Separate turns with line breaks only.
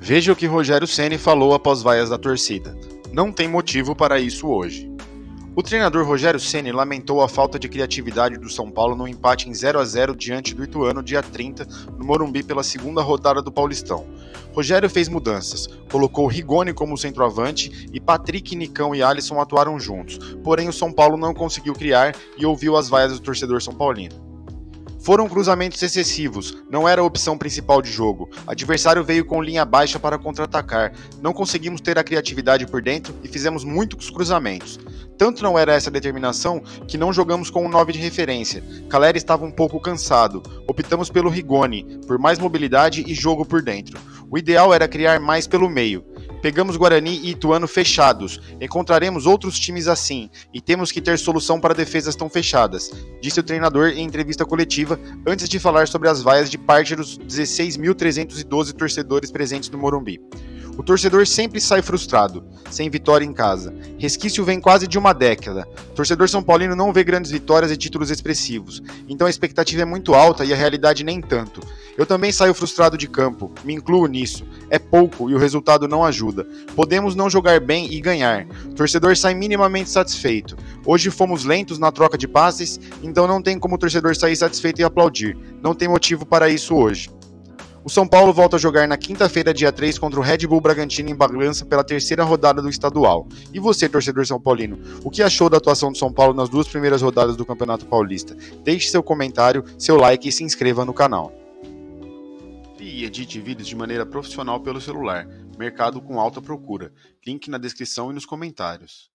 Veja o que Rogério Ceni falou após vaias da torcida. Não tem motivo para isso hoje. O treinador Rogério Ceni lamentou a falta de criatividade do São Paulo no empate em 0 a 0 diante do Ituano dia 30 no Morumbi pela segunda rodada do Paulistão. Rogério fez mudanças, colocou Rigoni como centroavante e Patrick, Nicão e Alisson atuaram juntos. Porém, o São Paulo não conseguiu criar e ouviu as vaias do torcedor são paulino. Foram cruzamentos excessivos, não era a opção principal de jogo. Adversário veio com linha baixa para contra-atacar. Não conseguimos ter a criatividade por dentro e fizemos muitos cruzamentos. Tanto não era essa determinação que não jogamos com um 9 de referência. Caleri estava um pouco cansado. Optamos pelo Rigoni, por mais mobilidade e jogo por dentro. O ideal era criar mais pelo meio. Pegamos Guarani e Ituano fechados. Encontraremos outros times assim e temos que ter solução para defesas tão fechadas, disse o treinador em entrevista coletiva antes de falar sobre as vaias de parte dos 16.312 torcedores presentes no Morumbi. O torcedor sempre sai frustrado, sem vitória em casa. Resquício vem quase de uma década. O torcedor São Paulino não vê grandes vitórias e títulos expressivos, então a expectativa é muito alta e a realidade nem tanto. Eu também saio frustrado de campo, me incluo nisso. É pouco e o resultado não ajuda. Podemos não jogar bem e ganhar. O torcedor sai minimamente satisfeito. Hoje fomos lentos na troca de passes, então não tem como o torcedor sair satisfeito e aplaudir. Não tem motivo para isso hoje. O São Paulo volta a jogar na quinta-feira, dia 3, contra o Red Bull Bragantino em Bagança pela terceira rodada do estadual. E você, torcedor São Paulino, o que achou da atuação do São Paulo nas duas primeiras rodadas do Campeonato Paulista? Deixe seu comentário, seu like e se inscreva no canal. E edite vídeos de maneira profissional pelo celular. Mercado com alta procura. Link na descrição e nos comentários.